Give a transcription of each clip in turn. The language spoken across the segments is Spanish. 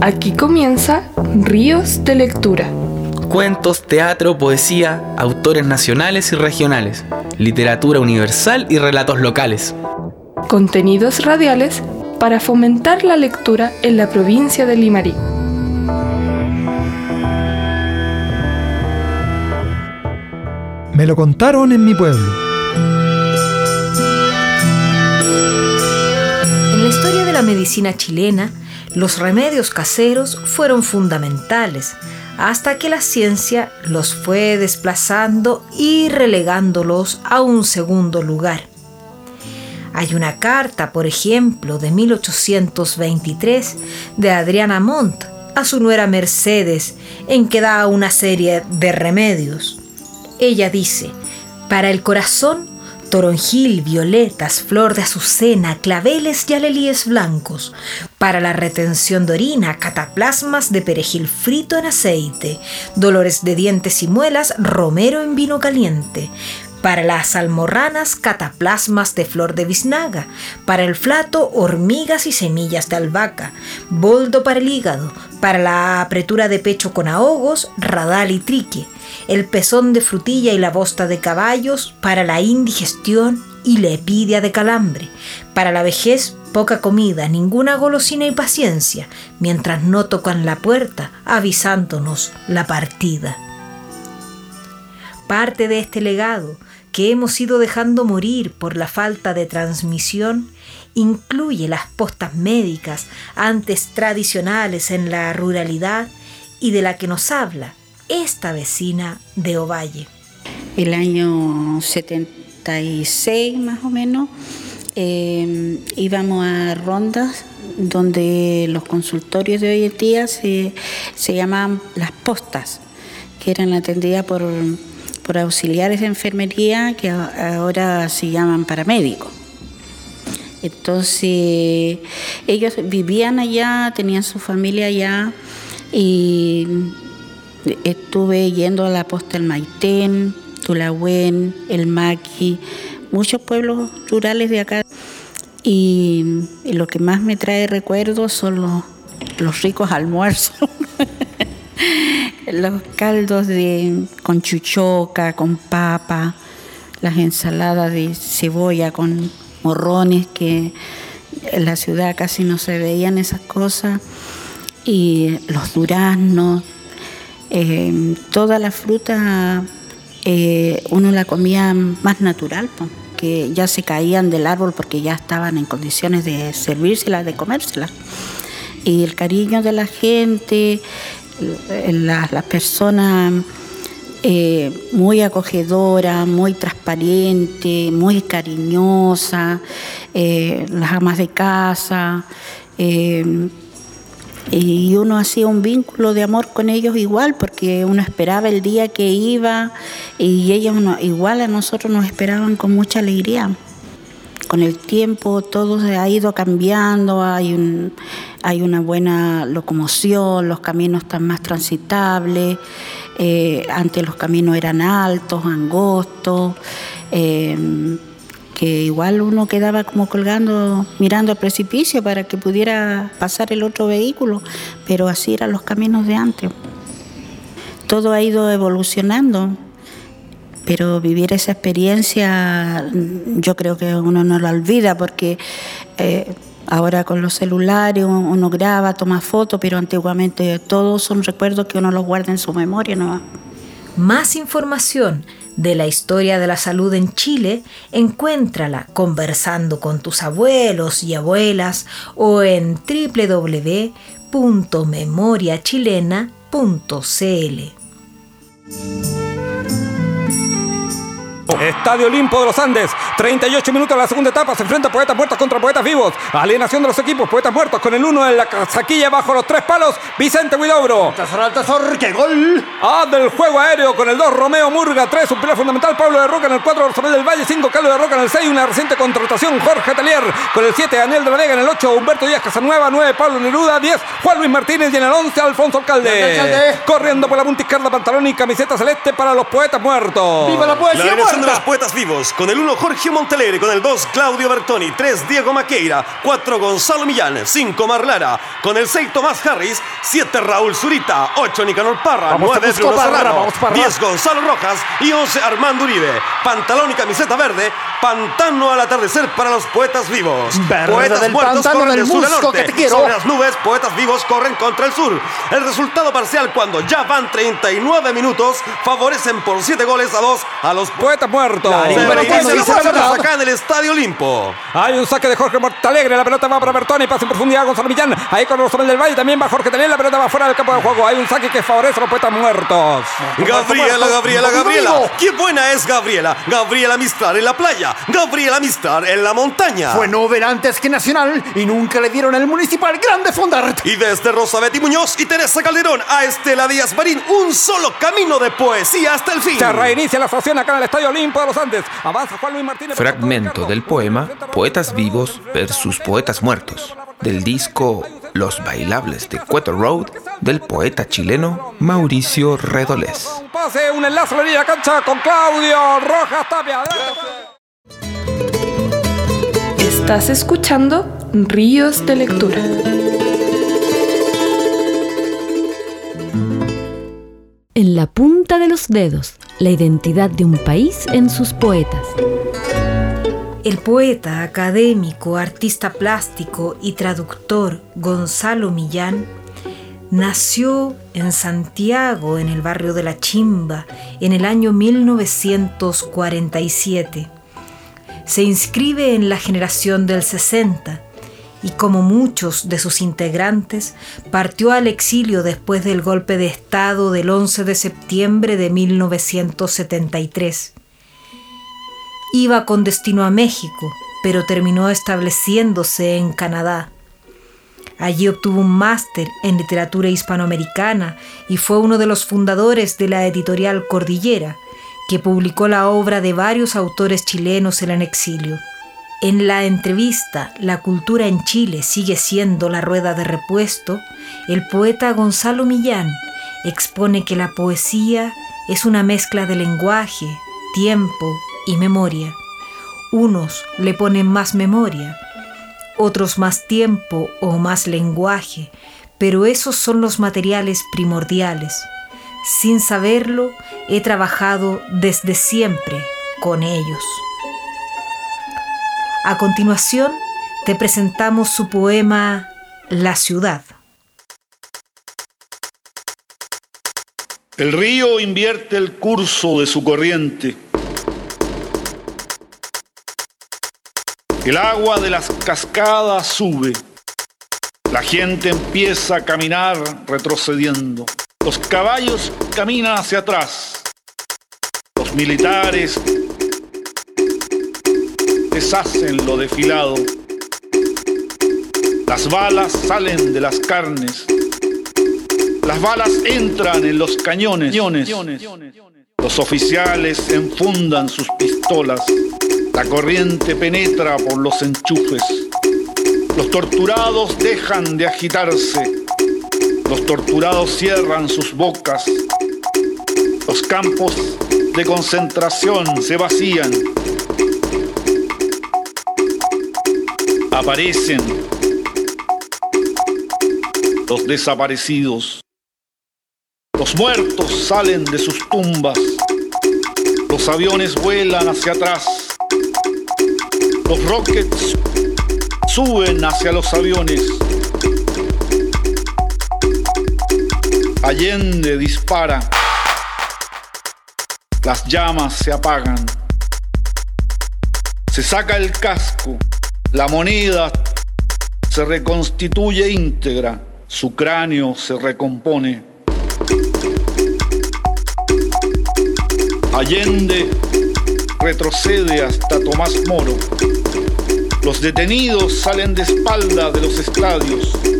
Aquí comienza Ríos de Lectura. Cuentos, teatro, poesía, autores nacionales y regionales, literatura universal y relatos locales. Contenidos radiales para fomentar la lectura en la provincia de Limarí. Me lo contaron en mi pueblo. En la historia de la medicina chilena, los remedios caseros fueron fundamentales hasta que la ciencia los fue desplazando y relegándolos a un segundo lugar. Hay una carta, por ejemplo, de 1823 de Adriana Montt a su nuera Mercedes, en que da una serie de remedios. Ella dice, para el corazón toronjil, violetas, flor de azucena, claveles y alelíes blancos. Para la retención de orina, cataplasmas de perejil frito en aceite, dolores de dientes y muelas, romero en vino caliente. Para las almorranas, cataplasmas de flor de biznaga. Para el flato, hormigas y semillas de albahaca. Boldo para el hígado. Para la apretura de pecho con ahogos, radal y trique el pezón de frutilla y la bosta de caballos para la indigestión y la epidia de calambre. Para la vejez, poca comida, ninguna golosina y paciencia, mientras no tocan la puerta avisándonos la partida. Parte de este legado que hemos ido dejando morir por la falta de transmisión incluye las postas médicas antes tradicionales en la ruralidad y de la que nos habla esta vecina de Ovalle. El año 76 más o menos em, íbamos a rondas donde los consultorios de hoy en día se, llamaban las postas, que eran atendidas por, por auxiliares de enfermería que ahora se llaman paramédicos. Entonces ellos vivían allá, tenían su familia allá y Estuve yendo a la posta del Maitén, Tulahuén, El Maqui, muchos pueblos rurales de acá. Y, lo que más me trae recuerdos son los, ricos almuerzos. los caldos de, con chuchoca, con papa, las ensaladas de cebolla con morrones, que en la ciudad casi no se veían esas cosas, y los duraznos, eh, toda la fruta eh, uno la comía más natural, que ya se caían del árbol porque ya estaban en condiciones de servírselas, de comérselas. Y el cariño de la gente, las la personas eh, muy acogedora, muy transparente, muy cariñosa, las amas de casa y uno hacía un vínculo de amor con ellos igual, porque uno esperaba el día que iba y ellos igual a nosotros nos esperaban con mucha alegría. Con el tiempo todo ha ido cambiando, hay, un, hay una buena locomoción, los caminos están más transitables, eh, antes los caminos eran altos, angostos. Eh, que igual uno quedaba como colgando, mirando al precipicio para que pudiera pasar el otro vehículo, pero así eran los caminos de antes. Todo ha ido evolucionando, pero vivir esa experiencia mm, yo creo que uno no la olvida porque eh, ahora con los celulares uno graba, toma fotos, pero antiguamente todos son recuerdos que uno los guarda en su memoria. ¿no? Más información de la historia de la salud en Chile, encuéntrala conversando con tus abuelos y abuelas o en www.memoriachilena.cl. Estadio Olimpo de los Andes. 38 minutos de la segunda etapa. Se enfrenta Poetas Muertos contra Poetas Vivos. Alienación de los equipos. Poetas Muertos con el uno en la saquilla bajo los tres palos. Vicente Huidobro. Tesor, ¡Qué gol! Ah, del juego aéreo con el 2 Romeo Murga. 3 un pilar fundamental. Pablo de Roca en el 4 Rosamel del Valle. 5 Carlos de Roca en el 6. Una reciente contratación. Jorge Talier con el 7. Daniel de la Vega en el 8. Humberto Díaz Casanueva. 9 Pablo Neruda. 10 Juan Luis Martínez. Y en el 11 Alfonso Alcalde. Corriendo por la punta izquierda. Pantalón y camiseta celeste para los Poetas Muertos. ¡Viva la poesía muerta! Grande los poetas vivos. Con el 1 Jorge Montalegre, con el 2 Claudio Bertoni, 3 Diego Maqueira, 4 Gonzalo Millán, 5 Marlara, con el 6 Tomás Harris, 7 Raúl Zurita, 8 Nicanor Parra, Vamos, 9 Busco Bruno Serrano, vamos, Parra. 10 Gonzalo Rojas y 11 Armando Uribe. Pantalón y camiseta verde, pantano al atardecer para los poetas vivos. Verde poetas del muertos pantano corren del de sur a musgo, norte. que te quiero. Sobre las nubes, poetas vivos corren contra el sur. El resultado parcial cuando ya van 39 minutos favorecen por 7 goles a 2 a los Poeta muerto. Se Pero reinicia bueno, la acá en el Estadio Olimpo. Hay un saque de Jorge Mortalegre, la pelota va para Bertoni, pasa en profundidad a Gonzalo Millán, ahí con Rosabel del Valle, también va Jorge Talier, la pelota va fuera del campo de juego, hay un saque que favorece a los poetas muertos. Gabriela, Gabriela. Gabriela. Qué buena es Gabriela. Gabriela Mistral en la playa. Gabriela Mistral en la montaña. Fue Nobel antes que Nacional y nunca le dieron el municipal grande Fondart. Y desde Rosabeth Muñoz y Teresa Calderón a Estela Díaz Marín, un solo camino de poesía hasta el fin. Se reinicia la actuación acá en el Estadio Olimpo de los Andes. Avanza Juan Luis Martínez. Fragmento del poema Poetas vivos versus poetas muertos, del disco Los bailables de Cueto Road, del poeta chileno Mauricio Redolés. Un pase, un enlace a la cancha con Claudio Rojas Tapia. Estás escuchando Ríos de Lectura. En la punta de los dedos, la identidad de un país en sus poetas. El poeta, académico, artista plástico y traductor Gonzalo Millán nació en Santiago, en el barrio de La Chimba, en el año 1947. Se inscribe en la generación del 60 y como muchos de sus integrantes, partió al exilio después del golpe de Estado del 11 de septiembre de 1973. Iba con destino a México, pero terminó estableciéndose en Canadá. Allí obtuvo un máster en literatura hispanoamericana y fue uno de los fundadores de la editorial Cordillera, que publicó la obra de varios autores chilenos en el exilio. En la entrevista La cultura en Chile sigue siendo la rueda de repuesto, el poeta Gonzalo Millán expone que la poesía es una mezcla de lenguaje, tiempo y memoria. Unos le ponen más memoria, otros más tiempo o más lenguaje, pero esos son los materiales primordiales. Sin saberlo, he trabajado desde siempre con ellos. A continuación, te presentamos su poema La ciudad. El río invierte el curso de su corriente. El agua de las cascadas sube. La gente empieza a caminar retrocediendo. Los caballos caminan hacia atrás. Los militares deshacen lo desfilado. Las balas salen de las carnes. Las balas entran en los cañones. Los oficiales enfundan sus pistolas. La corriente penetra por los enchufes. Los torturados dejan de agitarse. Los torturados cierran sus bocas. Los campos de concentración se vacían. Aparecen los desaparecidos. Los muertos salen de sus tumbas. Los aviones vuelan hacia atrás. Los rockets suben hacia los aviones. Allende dispara. Las llamas se apagan. Se saca el casco. La moneda se reconstituye íntegra. Su cráneo se recompone. Allende retrocede hasta Tomás Moro. Los detenidos salen de espalda de los estadios.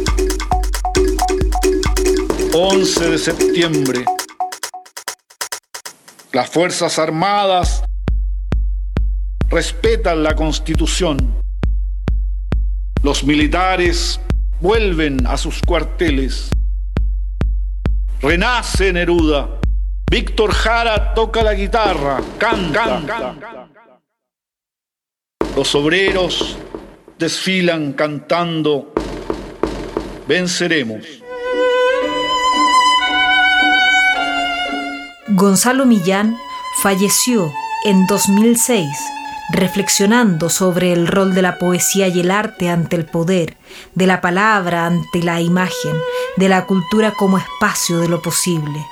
11 de septiembre. Las Fuerzas Armadas respetan la Constitución. Los militares vuelven a sus cuarteles. Renace Neruda. Víctor Jara toca la guitarra, canta. Los obreros desfilan cantando, venceremos. Gonzalo Millán falleció en 2006 reflexionando sobre el rol de la poesía y el arte ante el poder, de la palabra ante la imagen, de la cultura como espacio de lo posible.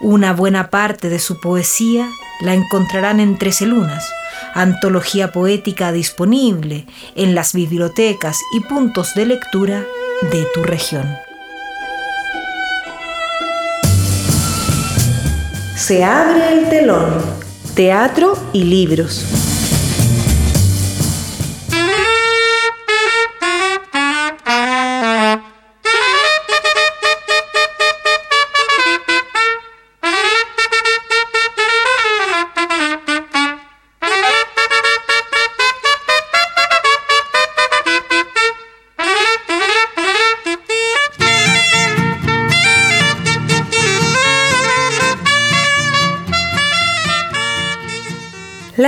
Una buena parte de su poesía la encontrarán en Trece Lunas, antología poética disponible en las bibliotecas y puntos de lectura de tu región. Se abre el telón, teatro y libros.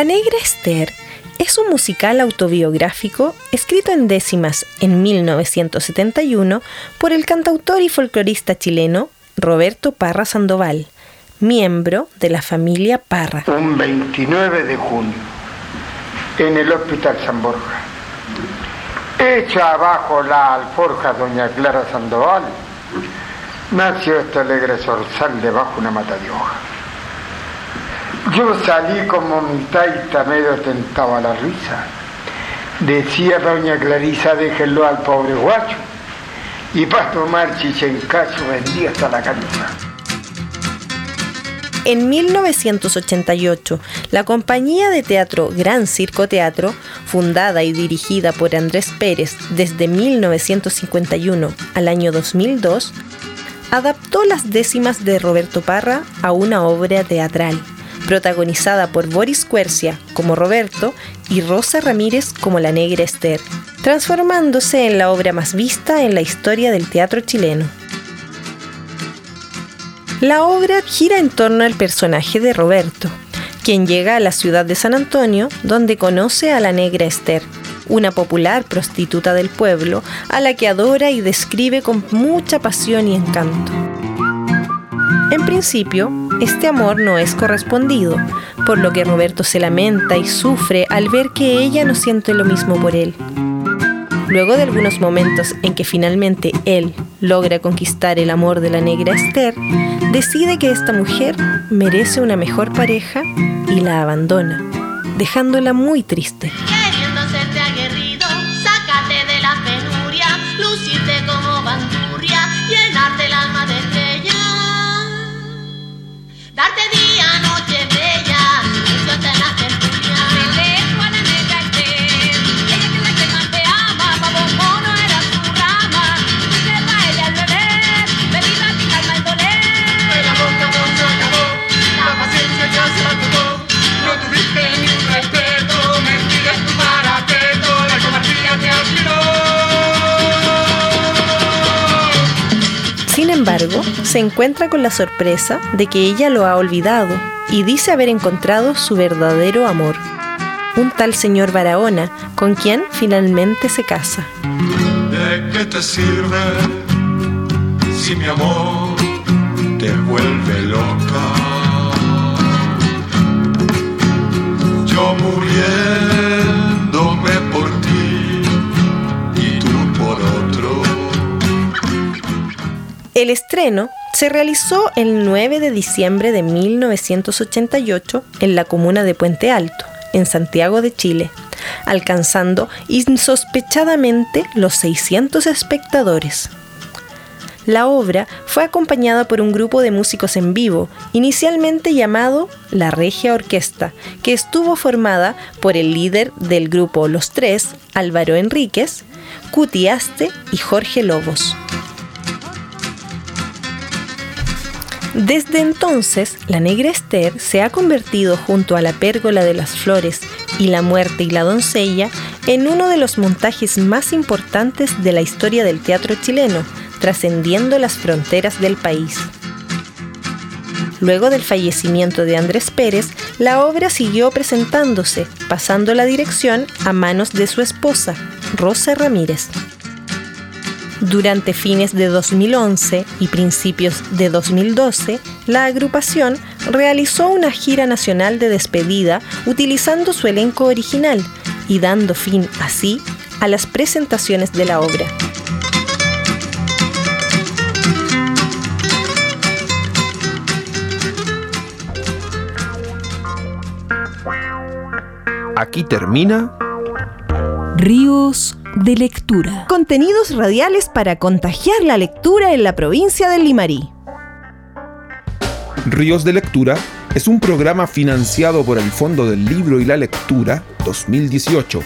La Negra Esther es un musical autobiográfico escrito en décimas en 1971 por el cantautor y folclorista chileno Roberto Parra Sandoval, miembro de la familia Parra. Un 29 de junio, en el Hospital San Borja, hecha abajo la alforja doña Clara Sandoval, nació este alegre zorzal debajo una mata de hoja. Yo salí como mi taita medio tentado a la risa. Decía doña Clarisa, déjenlo al pobre guacho. Y para tomar chichencacho vendía hasta la camisa. En 1988, la compañía de teatro Gran Circo Teatro, fundada y dirigida por Andrés Pérez desde 1951 al año 2002, adaptó las décimas de Roberto Parra a una obra teatral protagonizada por Boris Quercia como Roberto y Rosa Ramírez como la negra Esther, transformándose en la obra más vista en la historia del teatro chileno. La obra gira en torno al personaje de Roberto, quien llega a la ciudad de San Antonio donde conoce a la negra Esther, una popular prostituta del pueblo a la que adora y describe con mucha pasión y encanto. En principio, este amor no es correspondido, por lo que Roberto se lamenta y sufre al ver que ella no siente lo mismo por él. Luego de algunos momentos en que finalmente él logra conquistar el amor de la negra Esther, decide que esta mujer merece una mejor pareja y la abandona, dejándola muy triste. tarde se encuentra con la sorpresa de que ella lo ha olvidado y dice haber encontrado su verdadero amor, un tal señor Barahona, con quien finalmente se casa. ¿De qué te sirve si mi amor te vuelve loca? Yo muriéndome El estreno se realizó el 9 de diciembre de 1988 en la comuna de Puente Alto, en Santiago de Chile, alcanzando insospechadamente los 600 espectadores. La obra fue acompañada por un grupo de músicos en vivo, inicialmente llamado La Regia Orquesta, que estuvo formada por el líder del grupo Los Tres, Álvaro Enríquez, Cutiaste y Jorge Lobos. Desde entonces, la negra Esther se ha convertido junto a la pérgola de las flores y la muerte y la doncella en uno de los montajes más importantes de la historia del teatro chileno, trascendiendo las fronteras del país. Luego del fallecimiento de Andrés Pérez, la obra siguió presentándose, pasando la dirección a manos de su esposa, Rosa Ramírez. Durante fines de 2011 y principios de 2012, la agrupación realizó una gira nacional de despedida utilizando su elenco original y dando fin así a las presentaciones de la obra. Aquí termina Ríos de lectura. Contenidos radiales para contagiar la lectura en la provincia del Limarí. Ríos de Lectura es un programa financiado por el Fondo del Libro y la Lectura 2018